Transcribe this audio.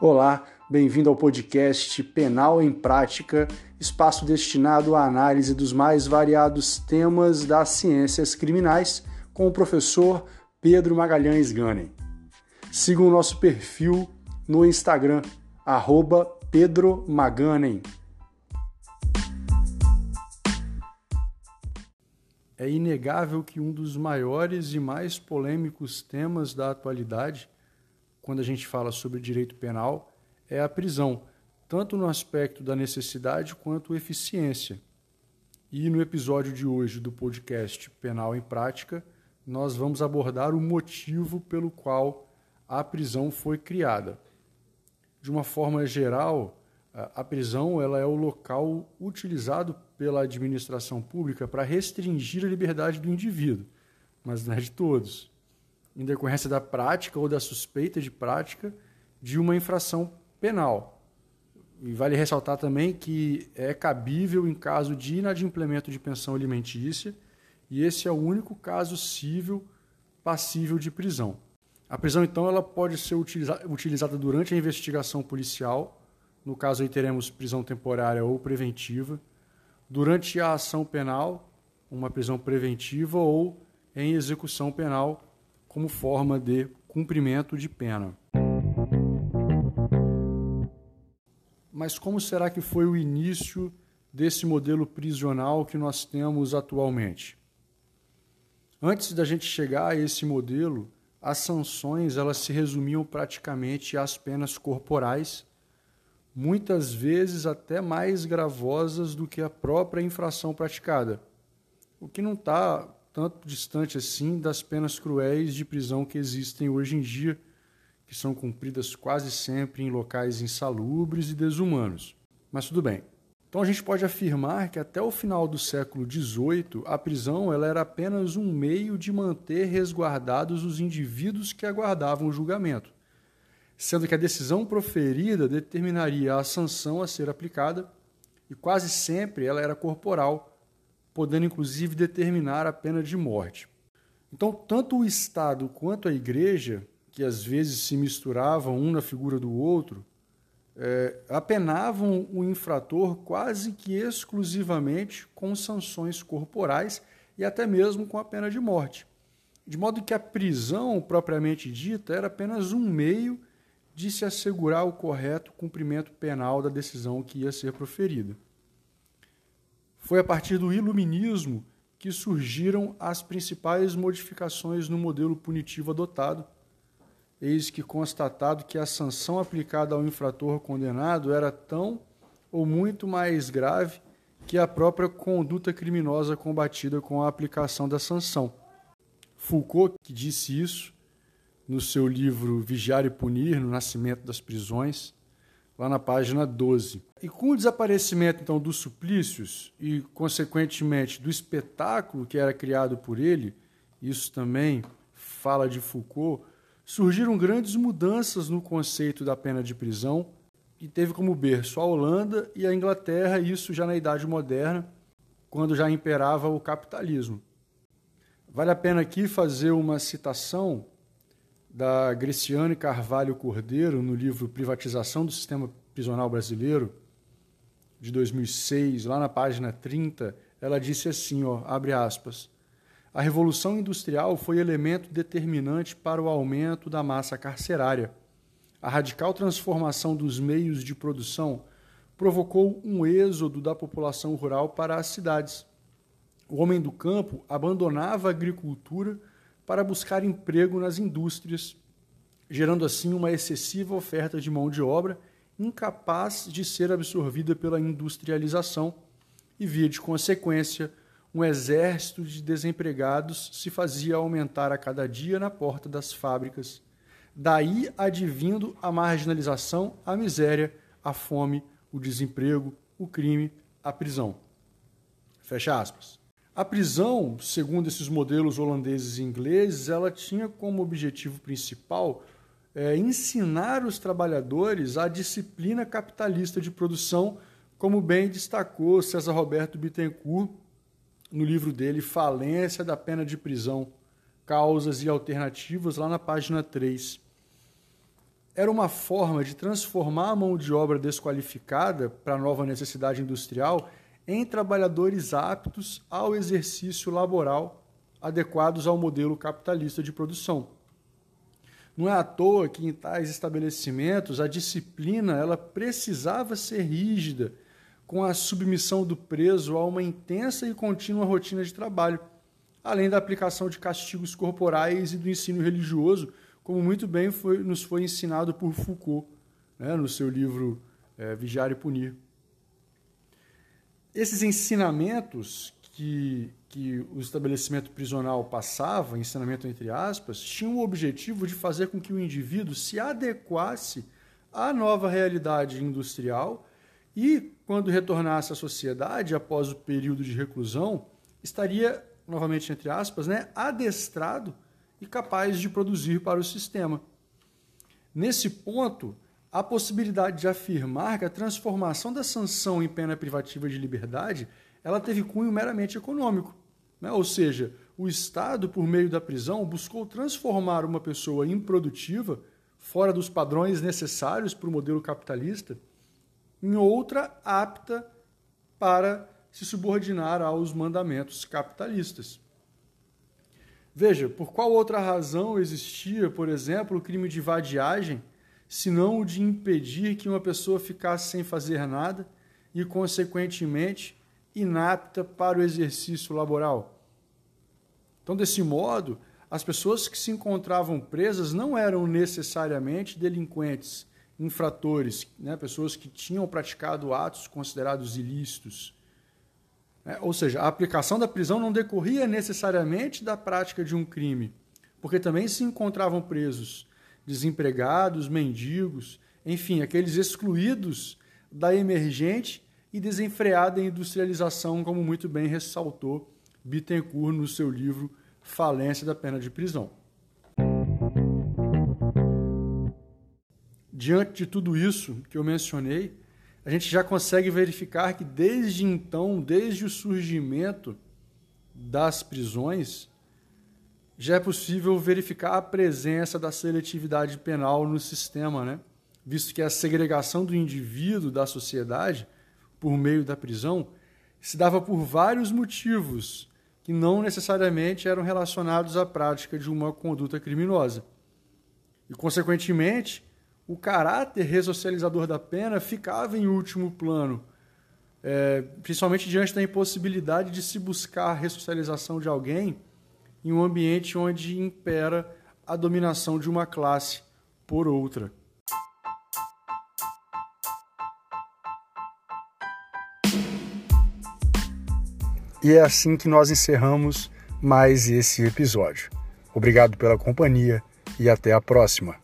Olá, bem-vindo ao podcast Penal em Prática, espaço destinado à análise dos mais variados temas das ciências criminais, com o professor Pedro Magalhães Ganem. Siga o nosso perfil no Instagram, arroba Pedro Maganem. É inegável que um dos maiores e mais polêmicos temas da atualidade quando a gente fala sobre direito penal é a prisão, tanto no aspecto da necessidade quanto eficiência. E no episódio de hoje do podcast Penal em Prática, nós vamos abordar o motivo pelo qual a prisão foi criada. De uma forma geral, a prisão ela é o local utilizado pela administração pública para restringir a liberdade do indivíduo, mas não é de todos em decorrência da prática ou da suspeita de prática de uma infração penal. E vale ressaltar também que é cabível em caso de inadimplemento de pensão alimentícia, e esse é o único caso civil passível de prisão. A prisão, então, ela pode ser utilizada durante a investigação policial, no caso aí teremos prisão temporária ou preventiva, durante a ação penal, uma prisão preventiva ou em execução penal, como forma de cumprimento de pena. Mas como será que foi o início desse modelo prisional que nós temos atualmente? Antes da gente chegar a esse modelo, as sanções elas se resumiam praticamente às penas corporais, muitas vezes até mais gravosas do que a própria infração praticada, o que não está tanto distante assim das penas cruéis de prisão que existem hoje em dia, que são cumpridas quase sempre em locais insalubres e desumanos. Mas tudo bem. Então a gente pode afirmar que até o final do século XVIII a prisão ela era apenas um meio de manter resguardados os indivíduos que aguardavam o julgamento, sendo que a decisão proferida determinaria a sanção a ser aplicada e quase sempre ela era corporal, podendo inclusive determinar a pena de morte. Então, tanto o Estado quanto a Igreja, que às vezes se misturavam um na figura do outro, é, apenavam o infrator quase que exclusivamente com sanções corporais e até mesmo com a pena de morte. De modo que a prisão propriamente dita era apenas um meio de se assegurar o correto cumprimento penal da decisão que ia ser proferida. Foi a partir do iluminismo que surgiram as principais modificações no modelo punitivo adotado. Eis que constatado que a sanção aplicada ao infrator condenado era tão ou muito mais grave que a própria conduta criminosa combatida com a aplicação da sanção. Foucault, que disse isso no seu livro Vigiar e Punir, no Nascimento das Prisões, lá na página 12. E com o desaparecimento então dos suplícios e consequentemente do espetáculo que era criado por ele, isso também fala de Foucault, surgiram grandes mudanças no conceito da pena de prisão e teve como berço a Holanda e a Inglaterra, isso já na Idade Moderna, quando já imperava o capitalismo. Vale a pena aqui fazer uma citação da Greciane Carvalho Cordeiro, no livro Privatização do Sistema Prisional Brasileiro, de 2006, lá na página 30, ela disse assim, ó, abre aspas, a Revolução Industrial foi elemento determinante para o aumento da massa carcerária. A radical transformação dos meios de produção provocou um êxodo da população rural para as cidades. O homem do campo abandonava a agricultura para buscar emprego nas indústrias, gerando assim uma excessiva oferta de mão de obra incapaz de ser absorvida pela industrialização e, via de consequência, um exército de desempregados se fazia aumentar a cada dia na porta das fábricas. Daí advindo a marginalização, a miséria, a fome, o desemprego, o crime, a prisão. Fecha aspas. A prisão, segundo esses modelos holandeses e ingleses, ela tinha como objetivo principal é, ensinar os trabalhadores a disciplina capitalista de produção, como bem destacou César Roberto Bittencourt no livro dele Falência da Pena de Prisão, Causas e Alternativas, lá na página 3. era uma forma de transformar a mão de obra desqualificada para a nova necessidade industrial em trabalhadores aptos ao exercício laboral adequados ao modelo capitalista de produção. Não é à toa que em tais estabelecimentos a disciplina ela precisava ser rígida, com a submissão do preso a uma intensa e contínua rotina de trabalho, além da aplicação de castigos corporais e do ensino religioso, como muito bem foi, nos foi ensinado por Foucault, né, no seu livro é, Vigiar e Punir. Esses ensinamentos que, que o estabelecimento prisional passava, ensinamento entre aspas, tinham o objetivo de fazer com que o indivíduo se adequasse à nova realidade industrial e, quando retornasse à sociedade após o período de reclusão, estaria, novamente entre aspas, né, adestrado e capaz de produzir para o sistema. Nesse ponto, a possibilidade de afirmar que a transformação da sanção em pena privativa de liberdade ela teve cunho meramente econômico. Né? Ou seja, o Estado, por meio da prisão, buscou transformar uma pessoa improdutiva, fora dos padrões necessários para o modelo capitalista, em outra apta para se subordinar aos mandamentos capitalistas. Veja, por qual outra razão existia, por exemplo, o crime de vadiagem, senão o de impedir que uma pessoa ficasse sem fazer nada e, consequentemente, inapta para o exercício laboral. Então, desse modo, as pessoas que se encontravam presas não eram necessariamente delinquentes, infratores, né? pessoas que tinham praticado atos considerados ilícitos. É, ou seja, a aplicação da prisão não decorria necessariamente da prática de um crime, porque também se encontravam presos desempregados, mendigos, enfim, aqueles excluídos da emergente e desenfreada industrialização, como muito bem ressaltou Bittencourt no seu livro Falência da Pena de Prisão. Diante de tudo isso que eu mencionei, a gente já consegue verificar que desde então, desde o surgimento das prisões, já é possível verificar a presença da seletividade penal no sistema, né? visto que a segregação do indivíduo da sociedade por meio da prisão se dava por vários motivos que não necessariamente eram relacionados à prática de uma conduta criminosa. E, consequentemente, o caráter ressocializador da pena ficava em último plano, é, principalmente diante da impossibilidade de se buscar a ressocialização de alguém em um ambiente onde impera a dominação de uma classe por outra. E é assim que nós encerramos mais esse episódio. Obrigado pela companhia e até a próxima.